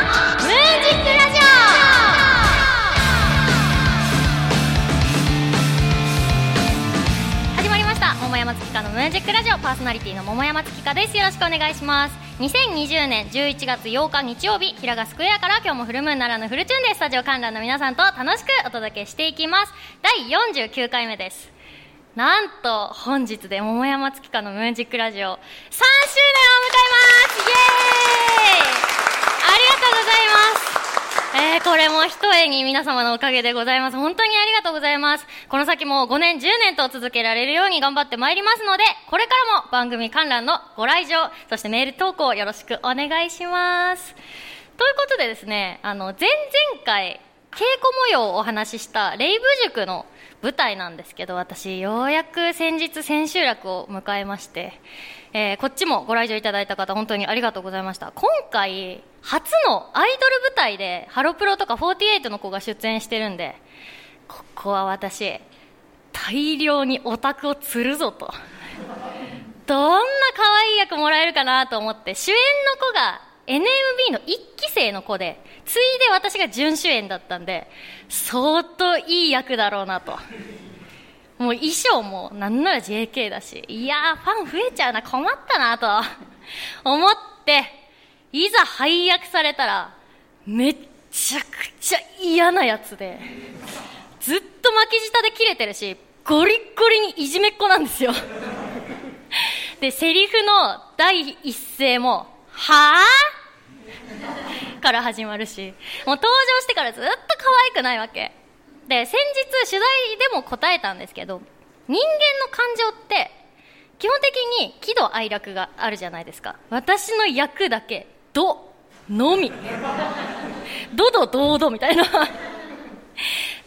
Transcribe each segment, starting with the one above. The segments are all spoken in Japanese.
ムージックラジオ始まりました。桃山月花のムージックラジオパーソナリティの桃山月花です。よろしくお願いします。2020年11月8日日曜日平賀スクエアから今日もフルムーンならぬフルチューンでスタジオ観覧の皆さんと楽しくお届けしていきます。第49回目です。なんと本日で桃山月花のムージックラジオ3周年を迎えます。イエーイえー、これも一重に皆様のおかげでございます。本当にありがとうございます。この先も5年、10年と続けられるように頑張ってまいりますので、これからも番組観覧のご来場、そしてメール投稿よろしくお願いします。ということでですね、あの、前々回、稽古模様をお話ししたレイブ塾の舞台なんですけど、私、ようやく先日千秋楽を迎えまして、えーこっちもご来場いただいた方、本当にありがとうございました。今回、初のアイドル舞台で、ハロプロとか48の子が出演してるんで、ここは私、大量にオタクを釣るぞと。どんな可愛い役もらえるかなと思って、主演の子が NMB の一期生の子で、ついで私が準主演だったんで、相当いい役だろうなと。もう衣装もなんなら JK だし、いやーファン増えちゃうな、困ったなと思って、いざ配役されたら、めっちゃくちゃ嫌なやつで、ずっと巻き舌で切れてるし、ゴリッゴリにいじめっ子なんですよ。で、セリフの第一声も、はぁ から始まるし、もう登場してからずっと可愛くないわけ。で、先日取材でも答えたんですけど、人間の感情って、基本的に喜怒哀楽があるじゃないですか。私の役だけ、ド、のみ。ドドドードみたいな。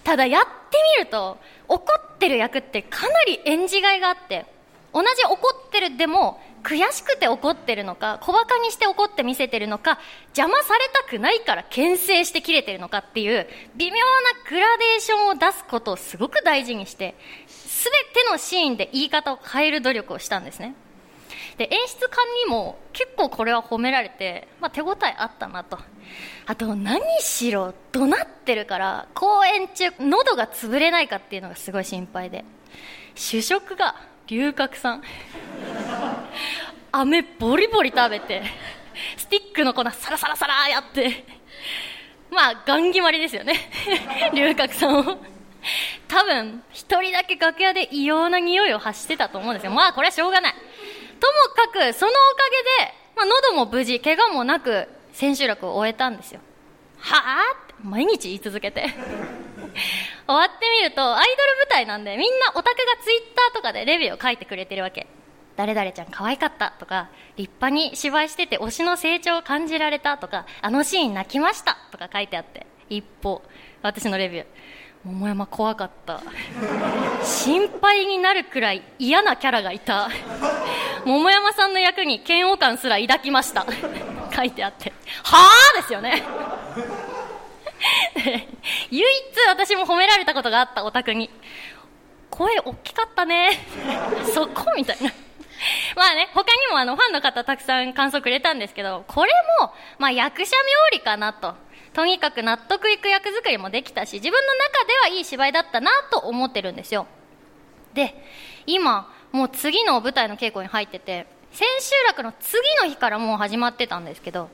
ただやってみると、怒ってる役ってかなり演じがいがあって、同じ怒ってるでも、悔しくて怒ってるのか、小馬鹿にして怒って見せてるのか、邪魔されたくないから牽制して切れてるのかっていう、微妙なグラデーションを出すことをすごく大事にして、すべてのシーンで言い方を変える努力をしたんですね。で、演出家にも結構これは褒められて、まあ手応えあったなと。あと、何しろ怒鳴ってるから、公演中、喉が潰れないかっていうのがすごい心配で。主食が、龍角散。飴ボリボリ食べて、スティックの粉サラサラサラやって、まあ、ガン決まりですよね。龍角散を。多分、一人だけ楽屋で異様な匂いを発してたと思うんですよ。まあ、これはしょうがない。ともかく、そのおかげで、まあ、喉も無事、怪我もなく、千秋楽を終えたんですよ。はぁって、毎日言い続けて。終わってみると、アイドル舞台なんで、みんなオタクがツイッターとかでレビューを書いてくれてるわけ。誰々ちゃん可愛かったとか、立派に芝居してて推しの成長を感じられたとか、あのシーン泣きましたとか書いてあって、一方、私のレビュー、桃山怖かった。心配になるくらい嫌なキャラがいた。桃山さんの役に嫌悪感すら抱きました。書いてあって、はぁですよね。唯一私も褒められたことがあったオタクに、声大きかったね。そこみたいな。まあね、他にもあのファンの方たくさん感想くれたんですけど、これも、まあ役者冥利かなと。とにかく納得いく役作りもできたし、自分の中ではいい芝居だったなと思ってるんですよ。で、今、もう次の舞台の稽古に入ってて、千秋楽の次の日からもう始まってたんですけど、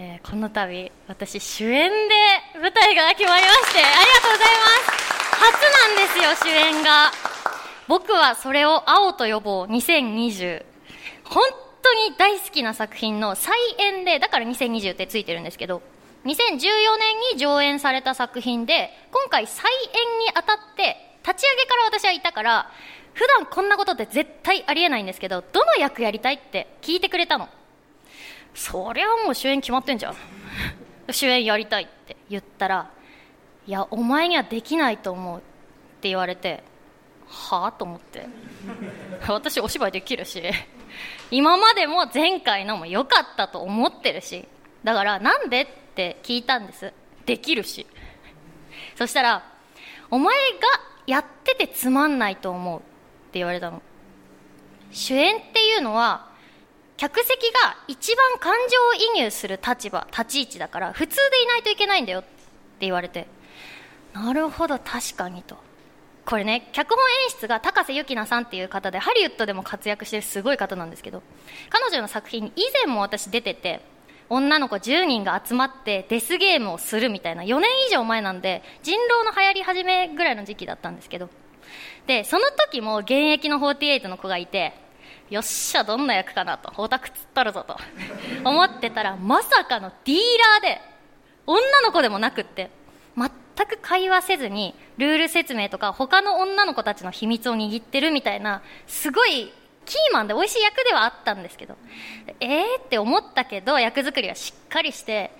えーこの度、私主演で舞台が決まりまして、ありがとうございます。初なんですよ、主演が。僕はそれを青と呼ぼう2020。本当に大好きな作品の再演で、だから2020ってついてるんですけど、2014年に上演された作品で、今回再演にあたって、立ち上げから私はいたから、普段こんなことって絶対ありえないんですけど、どの役やりたいって聞いてくれたの。そりゃもう主演決まってんじゃん。主演やりたいって言ったら、いや、お前にはできないと思うって言われて、はぁと思って。私お芝居できるし、今までも前回のも良かったと思ってるし、だからなんでって聞いたんです。できるし。そしたら、お前がやっててつまんないと思うって言われたの。主演っていうのは、客席が一番感情移入する立場立ち位置だから普通でいないといけないんだよって言われてなるほど確かにと。これね脚本演出が高瀬ゆきなさんっていう方でハリウッドでも活躍してるすごい方なんですけど彼女の作品に以前も私出てて女の子10人が集まってデスゲームをするみたいな4年以上前なんで人狼の流行り始めぐらいの時期だったんですけどでその時も現役の48の子がいてよっしゃどんな役かなと。オタクつったるぞと。思ってたらまさかのディーラーで女の子でもなくって全く会話せずにルール説明とか他の女の子たちの秘密を握ってるみたいなすごいキーマンで美味しい役ではあったんですけどえーって思ったけど役作りはしっかりして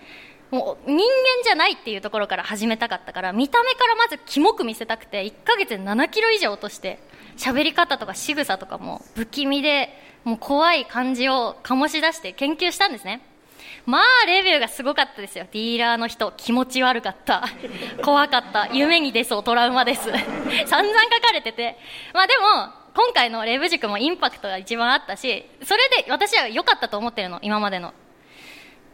もう人間じゃないっていうところから始めたかったから見た目からまずキモく見せたくて1ヶ月で7キロ以上落として喋り方とか仕草とかも不気味でもう怖い感じを醸し出して研究したんですね。まあレビューがすごかったですよ。ディーラーの人気持ち悪かった。怖かった。夢に出そうトラウマです。散々書かれてて。まあでも今回のレブ塾もインパクトが一番あったしそれで私は良かったと思ってるの今までの。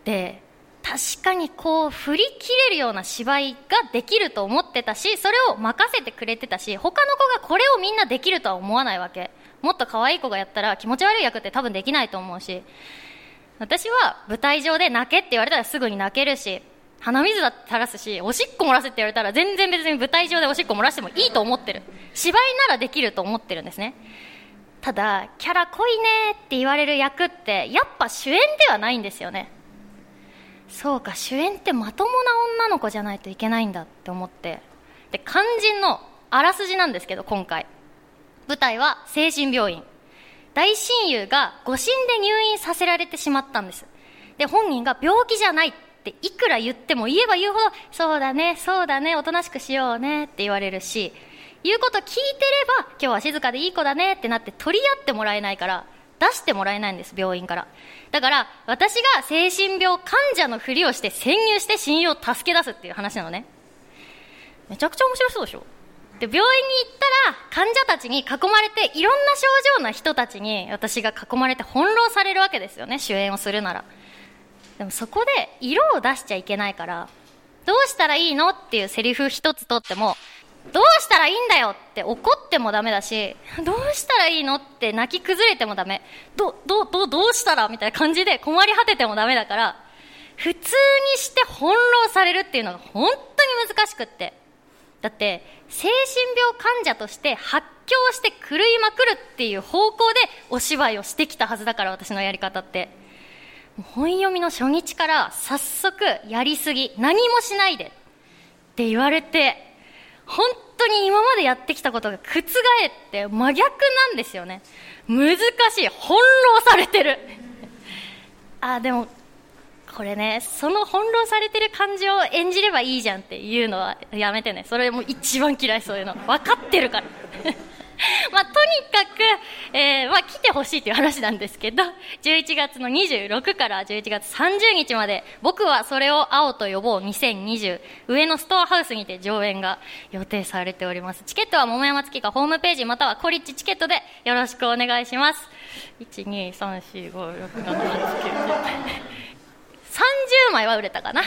で確かにこう振り切れるような芝居ができると思ってたしそれを任せてくれてたし他の子がこれをみんなできるとは思わないわけ。もっと可愛い子がやったら気持ち悪い役って多分できないと思うし。私は舞台上で泣けって言われたらすぐに泣けるし鼻水だって垂らすしおしっこ漏らせって言われたら全然別に舞台上でおしっこ漏らしてもいいと思ってる。芝居ならできると思ってるんですね。ただキャラ濃いねって言われる役ってやっぱ主演ではないんですよね。そうか主演ってまともな女の子じゃないといけないんだって思って。で肝心のあらすじなんですけど今回。舞台は精神病院。大親友が誤診で入院させられてしまったんです。で本人が病気じゃないっていくら言っても言えば言うほどそうだねそうだねおとなしくしようねって言われるし言うこと聞いてれば今日は静かでいい子だねってなって取り合ってもらえないから出してもらえないんです病院から。だから私が精神病患者のふりをして潜入して親友を助け出すっていう話なのね。めちゃくちゃ面白そうでしょ？で病院に行ったら患者たちに囲まれていろんな症状な人たちに私が囲まれて翻弄されるわけですよね主演をするなら。でもそこで色を出しちゃいけないからどうしたらいいのっていうセリフ一つとってもどうしたらいいんだよって怒ってもダメだしどうしたらいいのって泣き崩れてもダメ。どどどどうしたらみたいな感じで困り果ててもダメだから普通にして翻弄されるっていうのが本当に難しくって。だって精神病患者として発狂して狂いまくるっていう方向でお芝居をしてきたはずだから私のやり方って。本読みの初日から早速やりすぎ何もしないでって言われて本当に今までやってきたことが覆って真逆なんですよね。難しい。翻弄されてる。あでもこれねその翻弄されてる感じを演じればいいじゃんっていうのはやめてね。それも一番嫌いそういうの。分かってるから。まあ、とにかく、えー、まあ、来てほしいという話なんですけど、11月の26から11月30日まで、僕はそれを青と呼ぼう2020、上野ストアハウスにて上演が予定されております。チケットは桃山月花ホームページまたはコリッチチケットでよろしくお願いします。1、2、3、4、5、6、7、8、9、10。30枚は売れたかな？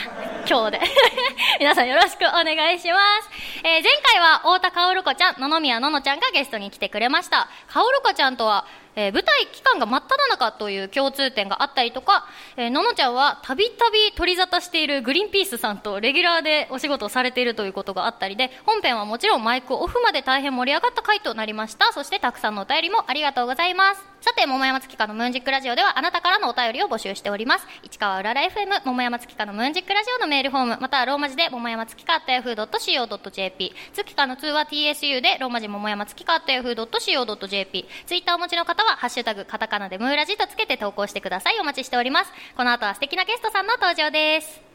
今日で。皆さんよろしくお願いします、えー、前回は太田かおるこちゃん野々宮ののちゃんがゲストに来てくれました。かおるこちゃんとはえー、舞台期間が真っ只中という共通点があったりとか、えー、ののちゃんはたびたび取り沙汰しているグリーンピースさんとレギュラーでお仕事をされているということがあったりで、本編はもちろんマイクオフまで大変盛り上がった回となりました。そしてたくさんのお便りもありがとうございます。さて、桃山月花のムーンジックラジオではあなたからのお便りを募集しております。市川うらら FM、桃山月花のムーンジックラジオのメールフォーム、またはローマ字で桃山月花 yahoo.co.jp、月花の2は TSU でローマ字桃山月花 yahoo.co.jp、ツイッターお持ちの方はハッシュタグカタカナでムーラジとつけて投稿してください。お待ちしております。この後は素敵なゲストさんの登場です。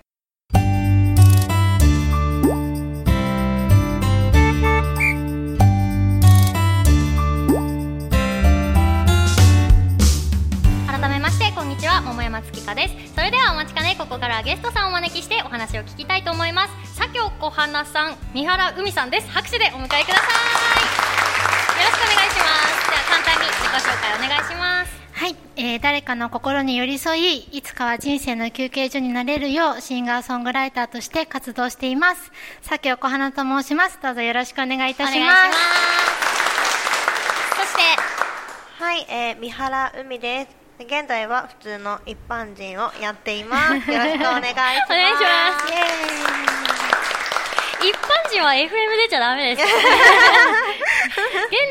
改めましてこんにちは桃山月花ですそれではお待ちかねここからゲストさんをお招きしてお話を聞きたいと思います左京小花さん三原海さんです拍手でお迎えくださいよろしくお願いしますじゃあ簡単に自己紹介お願いします。はいえー誰かの心に寄り添いいつかは人生の休憩所になれるようシンガーソングライターとして活動しています。佐京小花と申します。どうぞよろしくお願いいたします。そしてはい、えー、三原海です。現在は普通の一般人をやっています。よろしくお願いします。お願いします。一般人は FM 出ちゃダメです 現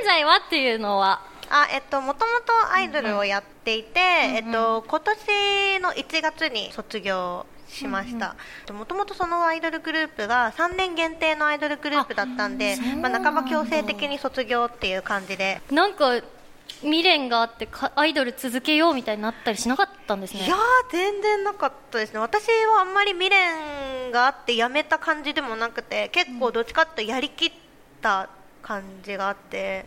在はっていうのはあ、えっと、もともとアイドルをやっていて、えっと、今年の1月に卒業しました。もともとそのアイドルグループが3年限定のアイドルグループだったんで、まあ、半ば強制的に卒業っていう感じで。なんか未練があってかアイドル続けようみたいになったりしなかったんですね。いやー全然なかったですね。私はあんまり未練があってやめた感じでもなくて結構どっちかってやりきった感じがあって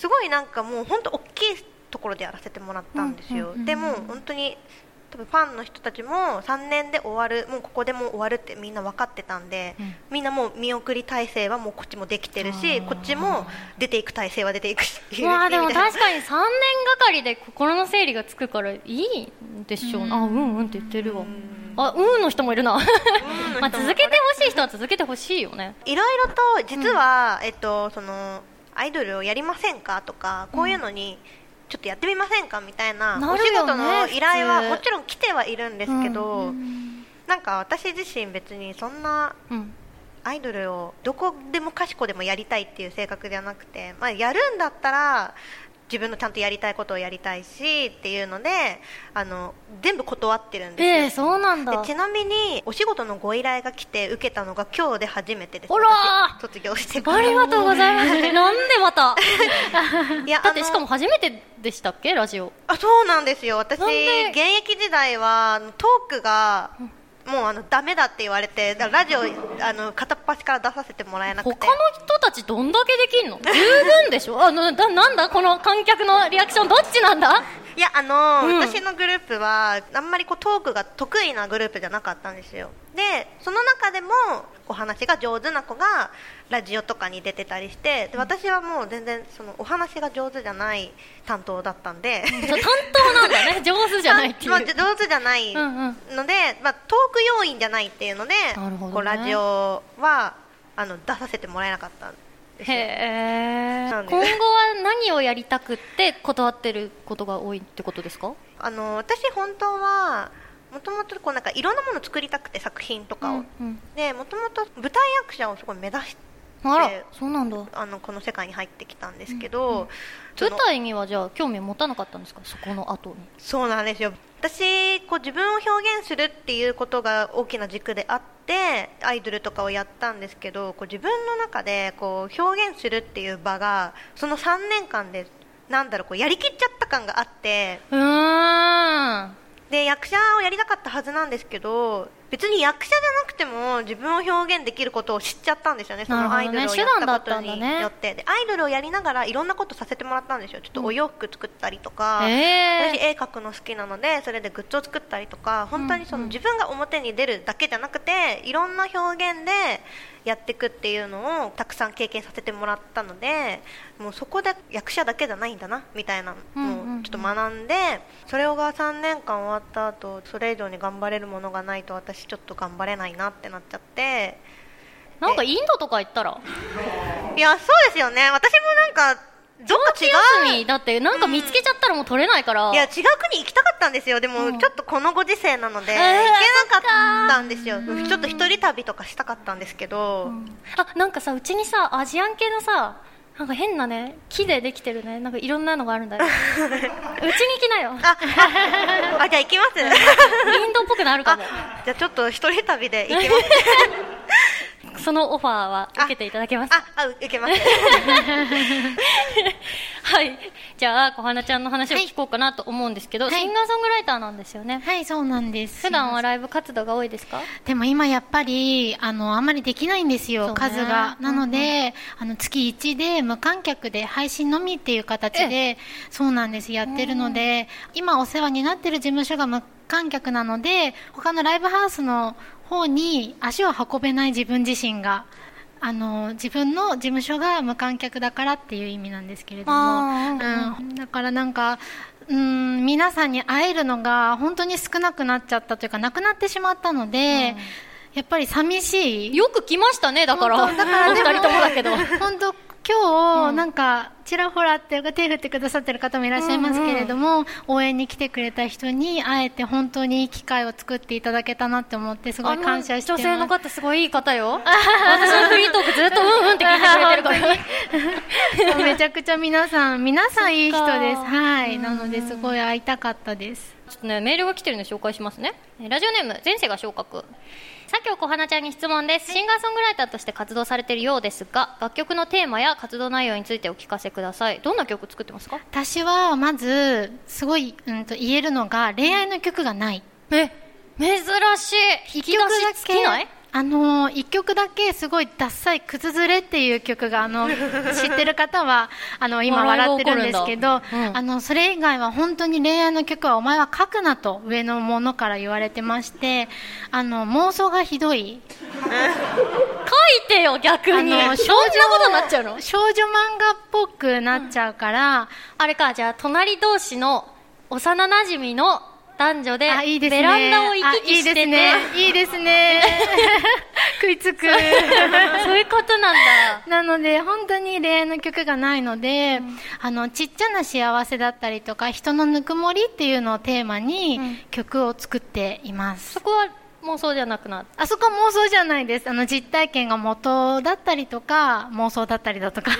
すごいなんかもう本当大きいところでやらせてもらったんですよ、でも本当に多分ファンの人たちも3年で終わるもうここでもう終わるってみんな分かってたんで、みんなもう見送り体制はもうこっちもできてるしこっちも出ていく体制は出ていくしうわ あでも確かに3年がかりで心の整理がつくからいいんでしょうな。あうんうんって言ってるわ。あうんの人もいるな。まあ続けてほしい人は続けてほしいよね。いろいろと実は、えっと、そのアイドルをやりませんか？とかこういうのにちょっとやってみませんか？みたいなねお仕事の依頼はもちろん来てはいるんですけど、なんか私自身別にそんなうん。アイドルをどこでもかしこでもやりたいっていう性格ではなくて、まあ、やるんだったら自分のちゃんとやりたいことをやりたいしっていうのであの全部断ってるんですよ、ええそうなんだ。でちなみにお仕事のご依頼が来て受けたのが今日で初めてです。あら私卒業してから。ありがとうございます。なんでまた？いや だってしかも初めてでしたっけ？ラジオ。あそうなんですよ。私現役時代はトークがもうあのダメだって言われてラジオあの片っ端から出させてもらえなくて。他の人たちどんだけできんの？十分でしょ？あのだなんだ？この観客のリアクションどっちなんだ？いやあの、うん。私のグループはあんまりこうトークが得意なグループじゃなかったんですよ。でその中でもお話が上手な子がラジオとかに出てたりしてで私はもう全然そのお話が上手じゃない担当だったんで。担当なんだね。上手じゃないっていう、まあ、上手じゃないうんうん。ので、まあ、トーク要員じゃないっていうのでね。こうラジオはあの出させてもらえなかったんですよ。へ今後は何をやりたくって断ってることが多いってことですか？あの私本当はもともとこうなんかいろんなものを作りたくて作品とかを、うんうん。でもともと舞台役者をすごい目指してあらでそうなんだ。あのこの世界に入ってきたんですけど、その舞台にはじゃあ興味を持たなかったんですか？そこの後に。そうなんですよ。私こう自分を表現するっていうことが大きな軸であってアイドルとかをやったんですけどこう自分の中でこう表現するっていう場がその3年間でなんだろうこうやりきっちゃった感があって。うーん。で役者をやりたかったはずなんですけど別に役者じゃなくても自分を表現できることを知っちゃったんですよね。そのアイドルをやったことにねよって、でアイドルをやりながらいろんなことさせてもらったんですよ。ちょっとお洋服作ったりとか、へえ私絵描くの好きなのでそれでグッズを作ったりとか本当にその自分が表に出るだけじゃなくていろんな表現でやっていくっていうのをたくさん経験させてもらったのでもうそこで役者だけじゃないんだなみたいなのをちょっと学んでそれが3年間終わった後それ以上に頑張れるものがないと私ちょっと頑張れないなってなっちゃって。なんかインドとか行ったら？いやそうですよね。私もなんかどっか違うだってなんか見つけちゃったらもう取れないから、いや違う国行きたかったんですよ。でも、ちょっとこのご時世なので、えー行けなかったんですよ。ちょっと一人旅とかしたかったんですけど、あなんかさうちにさアジアン系のさなんか変なね木でできてるねなんかいろんなのがあるんだよ。うちに来なよ。あああじゃあ行きます インドっぽくなるかあもじゃあちょっと一人旅で行きます そのオファーは受けていただけます？ああ受けます。はい。じゃあ小花ちゃんの話を聞こうかなと思うんですけど、はい。シンガーソングライターなんですよね。はいそうなんです。普段はライブ活動が多いですか？でも今やっぱりあのあんまりできないんですよ、ね。数が。なので、うんあの月1で無観客で配信のみっていう形でそうなんです。やってるので今お世話になってる事務所が無観客なので他のライブハウスの方に足を運べない自分自身があの自分の事務所が無観客だからっていう意味なんですけれども、うん。うん、だからなんかうん皆さんに会えるのが本当に少なくなっちゃったというかなくなってしまったので、やっぱり寂しい。よく来ましたねだから。本当だからでも二人ともだけど。本当今日、なんかちらほらっていうか手振ってくださってる方もいらっしゃいますけれども、応援に来てくれた人に会えて本当にいい機会を作っていただけたなって思ってすごい感謝してます。あの女性の方すごいいい方よ。私のフリートークずっとうんうんって聞いてくれてるからめちゃくちゃ皆さん皆さんいい人です。はい。なのですごい会いたかったです。ちょっとねメールが来てるんで紹介しますね。えーラジオネーム前世が昇格さきょこはなちゃんに質問です。シンガーソングライターとして活動されているようですが楽曲のテーマや活動内容についてお聞かせください。どんな曲作ってますか？私はまずすごい、うん、と言えるのが恋愛の曲がない。え珍しい。引き出し尽きない？あの一曲だけすごいダッサい「靴ずれ」っていう曲があの 知ってる方はあの今笑ってるんですけど、うん。あのそれ以外は本当に恋愛の曲はお前は書くなと上の者から言われてましてあの妄想がひどい。書いてよ逆に。あの そんなことになっちゃうの？少女漫画っぽくなっちゃうから、あれかじゃあ隣同士の幼馴染の男女であいいですね。ベランダを行き来してて。あいいですね。いいですね。食いつく。そう。いうことなんだ。なので本当に恋愛の曲がないので、あのちっちゃな幸せだったりとか人のぬくもりっていうのをテーマに曲を作っています、そこは妄想じゃなくなあそこは妄想じゃないです。あの実体験が元だったりとか妄想だったりだとか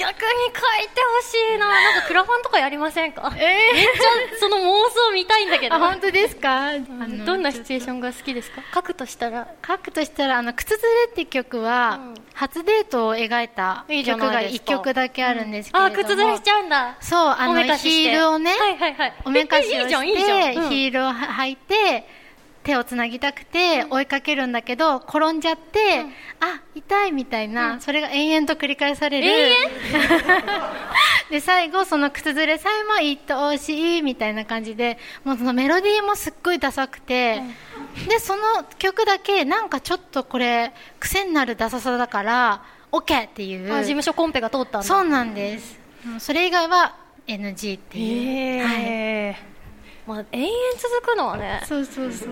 逆に書いてほしいな。なんかクラファンとかやりませんか？えめっちゃその妄想見たいんだけー、ど。あ本当ですか？どんなシチュエーションが好きですか？書くとしたら？書くとしたら「あの靴ずれ」っていう曲は、うん。初デートを描いた曲が1ないですか。曲だけあるんですけれども、あ靴ずれしちゃうんだ。そうあのおめかしヒールをね、はいはいはい。おめかしをいいじゃんいいして、うん。ヒールを履いて手をつなぎたくて追いかけるんだけど転んじゃって、あ痛いみたいな、それが延々と繰り返される。延 で最後その靴ずれさえも愛おしいみたいな感じでもうそのメロディーもすっごいダサくて、でその曲だけなんかちょっとこれ癖になるダサさだから OK っていう。あ事務所コンペが通ったそうなんです。それ以外は NG っていう、はい。へえまあ延々続くのはねそうそうそう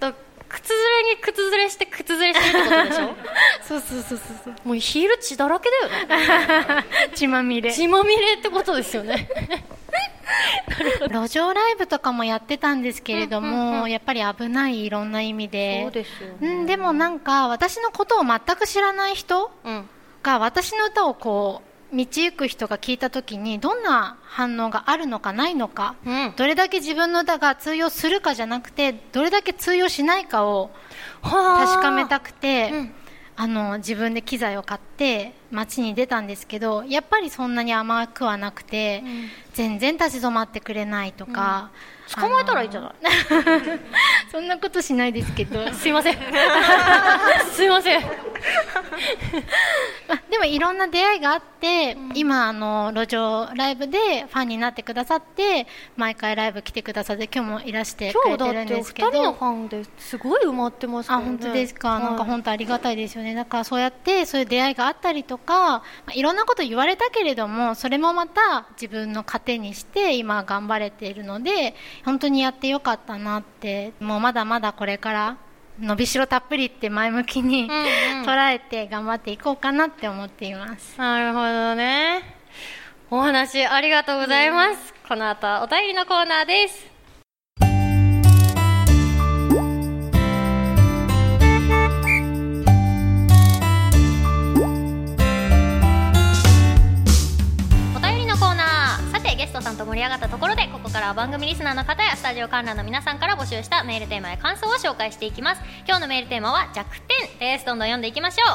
だ靴ずれに靴ずれして靴ずれしてるってことでしょ？そうそうそうそうそう。もうヒール血だらけだよね。血まみれ。血まみれってことですよね。路上ライブとかもやってたんですけれども、うんうんうん。やっぱり危ないいろんな意味で。そうですよね。うん、でもなんか私のことを全く知らない人うん。が私の歌をこう道行く人が聞いた時にどんな反応があるのかないのか、うん。どれだけ自分の歌が通用するかじゃなくてどれだけ通用しないかをはあ。確かめたくて、うん。あの自分で機材を買って街に出たんですけどやっぱりそんなに甘くはなくて、ん。全然立ち止まってくれないとか、捕まえたらいいじゃない。い そんなことしないですけど。すいません。すいません。まあでもいろんな出会いがあって、今あの路上ライブでファンになってくださって毎回ライブ来てくださって今日もいらしてくれてるん今日だっておですけど二人のファンですごい埋まってますかあ本当ですか、はい。なんか本当ありがたいですよね。だからそうやってそういう出会いがあったりとか、まあいろんなこと言われたけれどもそれもまた自分の糧にして今頑張れているので本当にやってよかったなってもうまだまだこれから伸びしろたっぷりって前向きに、うんうん。捉えて頑張っていこうかなって思っています。なるほどね。お話ありがとうございます、この後はお便りのコーナーですストさんと盛り上がったところでここからは番組リスナーの方やスタジオ観覧の皆さんから募集したメールテーマや感想を紹介していきます。今日のメールテーマは弱点。ですどんどん読んでいきましょう。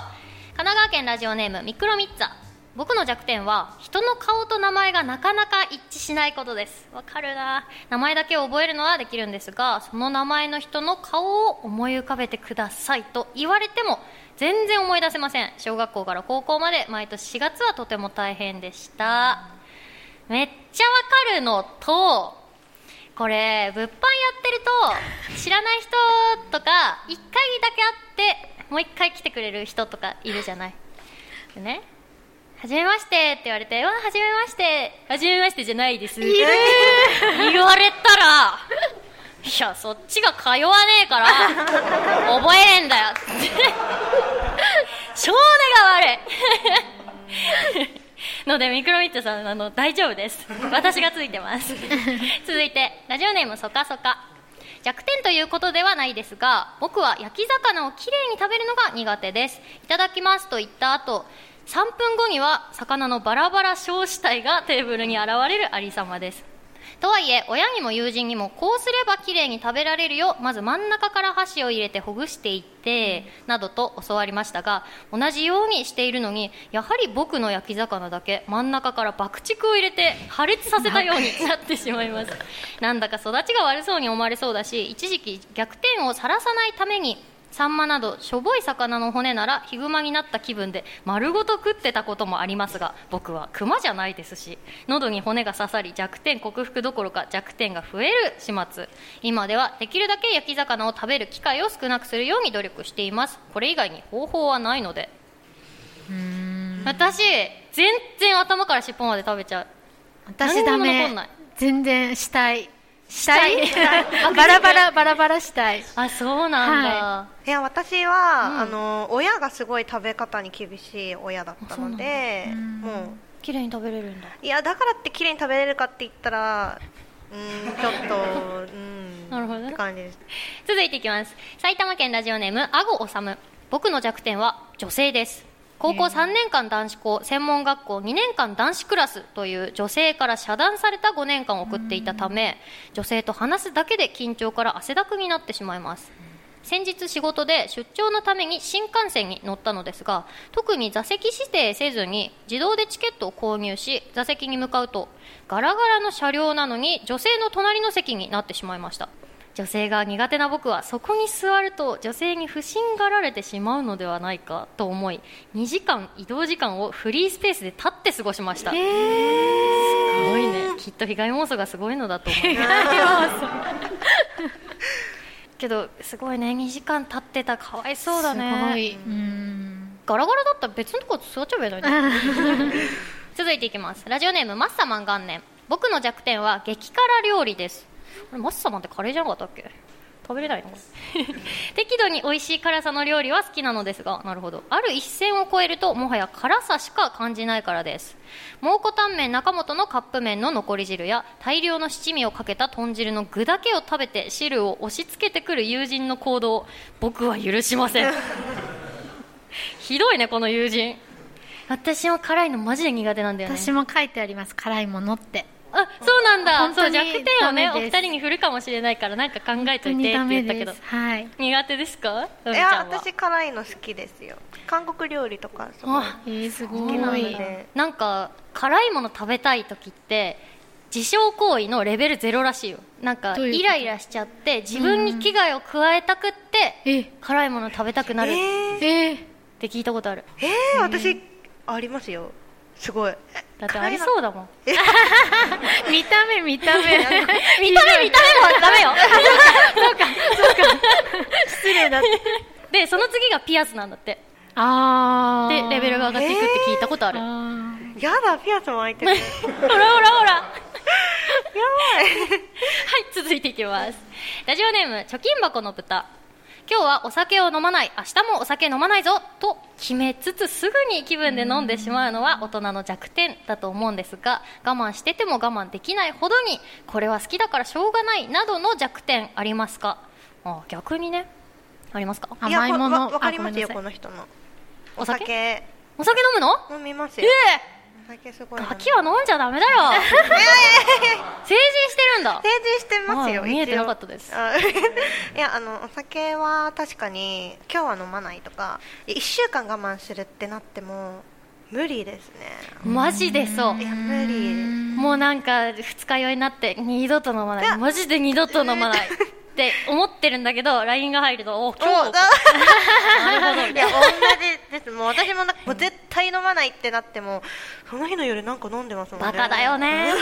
神奈川県ラジオネームミクロミッツァ。僕の弱点は人の顔と名前がなかなか一致しないことです。わかるな。名前だけを覚えるのはできるんですがその名前の人の顔を思い浮かべてくださいと言われても全然思い出せません。小学校から高校まで毎年4月はとても大変でした。めっちゃわかるのとこれ物販やってると知らない人とか1回だけ会ってもう1回来てくれる人とかいるじゃないでねはじめましてって言われて、うわ、はじめまして、はじめましてじゃないです。言われたら、いや、そっちが通わねえから、覚えねえんだよ。少年が悪い。ので、ミクロミットさん、あの、大丈夫です。私がついてます。続いて、ラジオネームそかそか。弱点ということではないですが僕は焼き魚をきれいに食べるのが苦手ですいただきますと言った後3分後には魚のバラバラ小死体がテーブルに現れるありさまですとはいえ親にも友人にもこうすればきれいに食べられるよまず真ん中から箸を入れてほぐしていって、などと教わりましたが同じようにしているのにやはり僕の焼き魚だけ真ん中から爆竹を入れて破裂させたように なってしまいます。なんだか育ちが悪そうに思われそうだし一時期逆転をさらさないためにサンマなどしょぼい魚の骨ならヒグマになった気分で丸ごと食ってたこともありますが僕はクマじゃないですし喉に骨が刺さり弱点克服どころか弱点が増える始末。今ではできるだけ焼き魚を食べる機会を少なくするように努力しています。これ以外に方法はないので。私全然頭から尻尾まで食べちゃう。私ダメ。全然したいしたい。バラバラバラバラしたい。あそうなんだ、はい。や私は、うん。あの親がすごい食べ方に厳しい親だったのでもう。綺麗に食べれるんだ。いやだからって綺麗に食べれるかって言ったらうーんちょっとうんなるほどね。って感じです。続いていきます。埼玉県ラジオネームあごおさむ僕の弱点は女性です高校3年間男子校専門学校2年間男子クラスという女性から遮断された5年間を送っていたため女性と話すだけで緊張から汗だくになってしまいます。先日仕事で出張のために新幹線に乗ったのですが特に座席指定せずに自動でチケットを購入し座席に向かうとガラガラの車両なのに女性の隣の席になってしまいました女性が苦手な僕はそこに座ると女性に不審がられてしまうのではないかと思い2時間移動時間をフリースペースで立って過ごしました。すごいね。きっと被害妄想がすごいのだと思います。けどすごいね。2時間経ってた。らかわいそうだね。すごい。うん。ガラガラだったら別のとこ座っちゃえばいいのに。続いていきます。ラジオネームマッサマン元年。僕の弱点は激辛料理ですマッサマンってカレーじゃなかったっけ？食べれないの？適度に美味しい辛さの料理は好きなのですがなるほど。ある一線を越えるともはや辛さしか感じないからです。蒙古タンメン中本のカップ麺の残り汁や大量の七味をかけた豚汁の具だけを食べて汁を押し付けてくる友人の行動を僕は許しません。ひどいねこの友人。私も辛いのマジで苦手なんだよね。私も書いてあります。辛いものってあそうなんだ。そう弱点をねお二人に振るかもしれないからなんか考えといてって言ったけど。はい。苦手ですか？いや私辛いの好きですよ。韓国料理とかすごいあえー、すご好きなのいで。なんか辛いもの食べたい時って自傷行為のレベルゼロらしいよ。なんかイライラしちゃって自分に危害を加えたくってえ。辛いもの食べたくなるっえー、えー、て聞いたことある。えー、私ありますよすごい。だってありそうだもん。見た目見た目。見た目見た目もダメよ。失礼だって。でその次がピアスなんだって。あー。でレベルが上がっていくって聞いたことある、あーやだピアスも開いてる。やほらほらほら。ばい。はい、続いていきます。ラジオネーム、貯金箱の豚。今日はお酒を飲まない、明日もお酒飲まないぞと決めつつすぐに気分で飲んでしまうのは大人の弱点だと思うんですが、我慢してても我慢できないほどに、これは好きだからしょうがないなどの弱点ありますか？あ逆にね、ありますか？甘いもの？わわかりますよこの人の。お酒？酒。お酒飲むの？飲みますえよ。えお酒すごい飲むガキは飲んじゃダメだよ。成人してるんだ。成人してますよあ見えてなかったです。あ いやあのお酒は確かに今日は飲まないとか1週間我慢するってなっても無理ですね。マジでそう。いや無理。もうなんか二日酔いになって二度と飲まない。マジで二度と飲まない って思ってるんだけど LINE が入るとお今お日なるほど。いや同じです。もう私もなもう絶対飲まないってなってもその日の夜なんか飲んでますもんね。バカだよね。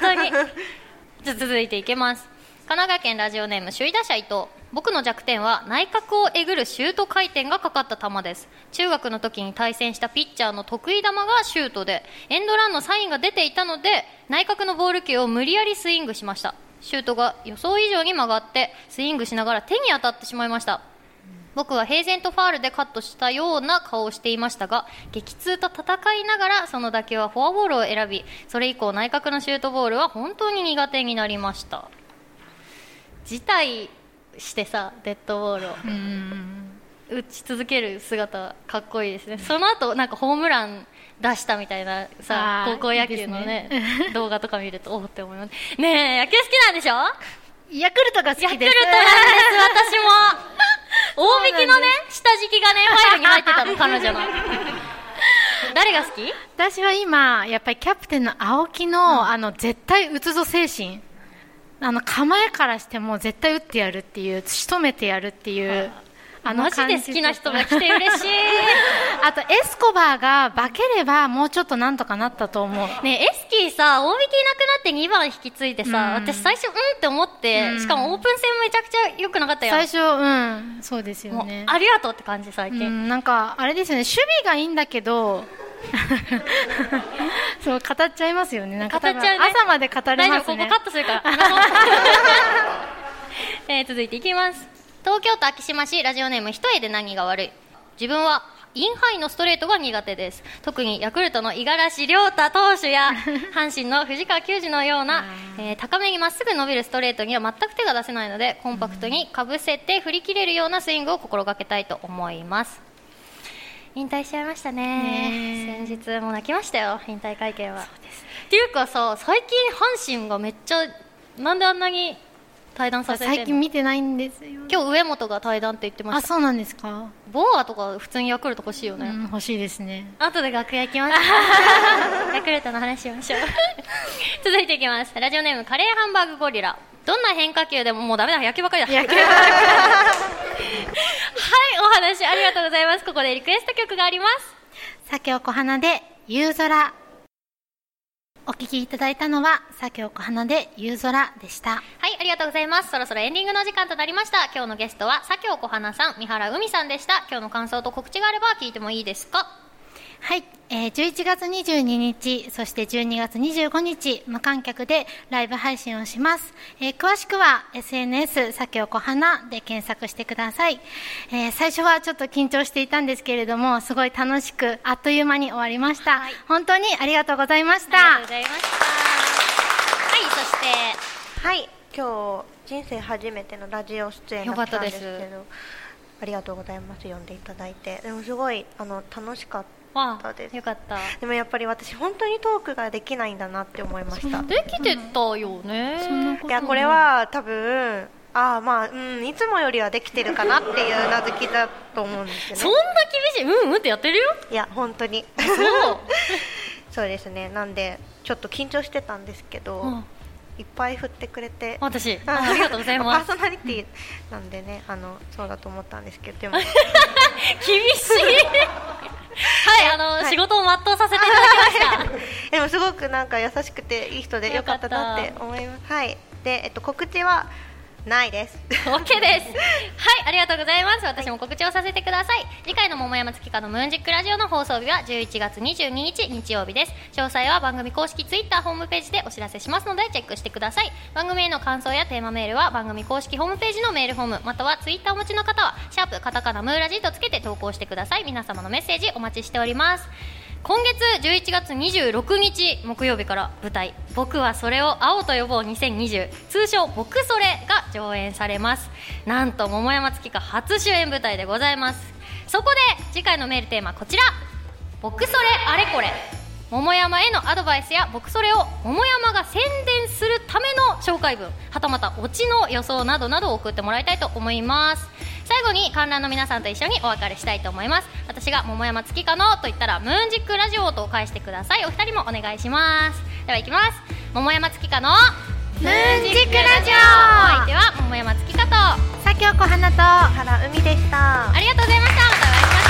本当に。じゃあ続いていきます。神奈川県ラジオネーム首位打者伊藤。僕の弱点は内角をえぐるシュート回転がかかった球です。中学の時に対戦したピッチャーの得意球がシュートでエンドランのサインが出ていたので内角のボール球を無理やりスイングしましたシュートが予想以上に曲がってスイングしながら手に当たってしまいました。僕は平然とファールでカットしたような顔をしていましたが激痛と戦いながらその打球はフォアボールを選びそれ以降内角のシュートボールは本当に苦手になりました。辞退してさデッドボールを打ち続ける姿かっこいいですね。その後なんかホームラン出したみたいなさ高校野球のね 動画とか見るとおおって思いますねえ野球好きなんでしょ？ヤクルトが好ヤクルトきですなんです。私も大引きのね下敷きがねファイルに入ってたの彼女の。誰が好き？私は今やっぱりキャプテンの青木の、あの絶対打つぞ精神。あの構えからしても絶対打ってやるっていう仕留めてやるっていうあマジで好きな人が来て嬉しい。あとエスコバーが化ければもうちょっとなんとかなったと思う。ねえエスキーさ大引きいなくなって2番引き継いでさ、うん。私最初うんって思って、うん。しかもオープン戦めちゃくちゃ良くなかったよ。最初うん。そうですよね。ありがとうって感じ最近、うん、なんかあれですよね。守備がいいんだけど そう語っちゃいますよね。なんかね。朝まで語れ大丈夫こますねこカットするから。えー続いていきます東京都昭島市ラジオネーム一重で何が悪い。自分はインハイのストレートが苦手です。特にヤクルトの五十嵐亮太投手や 阪神の藤川球児のような、えー高めにまっすぐ伸びるストレートには全く手が出せないのでコンパクトにかぶせて振り切れるようなスイングを心がけたいと思います。引退しちゃいましたね。ね先日もう泣きましたよ引退会見は。っていうかさ最近阪神がめっちゃなんであんなに対談させて最近見てないんですよ。今日上本が対談って言ってました。あそうなんですか、ボアとか普通にヤクルト欲しいよね、うん、欲しいですね。後で楽屋行きます。ヤクルトの話しましょう。続いていきます。ラジオネームカレーハンバーグゴリラ。どんな変化球でももうダメだ。野球ばっかりだ。はいお話ありがとうございます。ここでリクエスト曲があります。左京小花で夕空お聞きいただいたのは左京小花で夕空でしたはい、ありがとうございます。そろそろエンディングの時間となりました。今日のゲストは、佐京小花さん、三原海さんでした。今日の感想と告知があれば聞いてもいいですか？はい、えー、11月22日そして12月25日無観客でライブ配信をします、えー詳しくは SNS さきおこはなで検索してください、えー最初はちょっと緊張していたんですけれどもすごい楽しくあっという間に終わりました、はい。本当にありがとうございましありがとうたございました。はい、そして、はい今日人生初めてのラジオ出演だったんですけよかったでどありがとうございます。呼んでいただいて。でもすごいあの楽しかっわあたですよかった。でもやっぱり私本当にトークができないんだなって思いましたできてたよね。そんなこといやこれは多分ああまあうんいつもよりはできてるかなっていううなずきだと思うんですよねそんな厳しいうんうんってやってるよ。いや本当にそう。そうですねなんでちょっと緊張してたんですけど、うんいっぱい振ってくれて私、あありがとうございます。パーソナリティなんでねあのそうだと思ったんですけどでも厳しい。はい、あの、はい。仕事を全うさせていただきました。でもすごくなんか優しくていい人でよかったなって思います。はい。で、えっと、告知はないです OK です。はい、ありがとうございます。私も告知をさせてください。次回の桃山月花のムーンジックラジオの放送日は11月22日日曜日です。詳細は番組公式ツイッターホームページでお知らせしますのでチェックしてください。番組への感想やテーマメールは番組公式ホームページのメールフォームまたはツイッターをお持ちの方はシャープカタカナムーラジとつけて投稿してください。皆様のメッセージお待ちしております。今月11月26日木曜日から舞台「僕はそれを青と呼ぼう2020」通称「僕それ」が上演されます。なんと桃山月花初主演舞台でございます。そこで次回のメールテーマこちら「僕それあれこれ」桃山へのアドバイスや僕それを桃山が宣伝するための紹介文はたまたオチの予想などなどを送ってもらいたいと思います。最後に観覧の皆さんと一緒にお別れしたいと思います。私が桃山月かのと言ったらムーンジックラジオと返してください。お二人もお願いします。ではいきます。桃山月かのムーンジックラジオ。お相手は桃山月かと佐京小花と原海でした。ありがとうございました。またお会いしま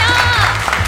しょう。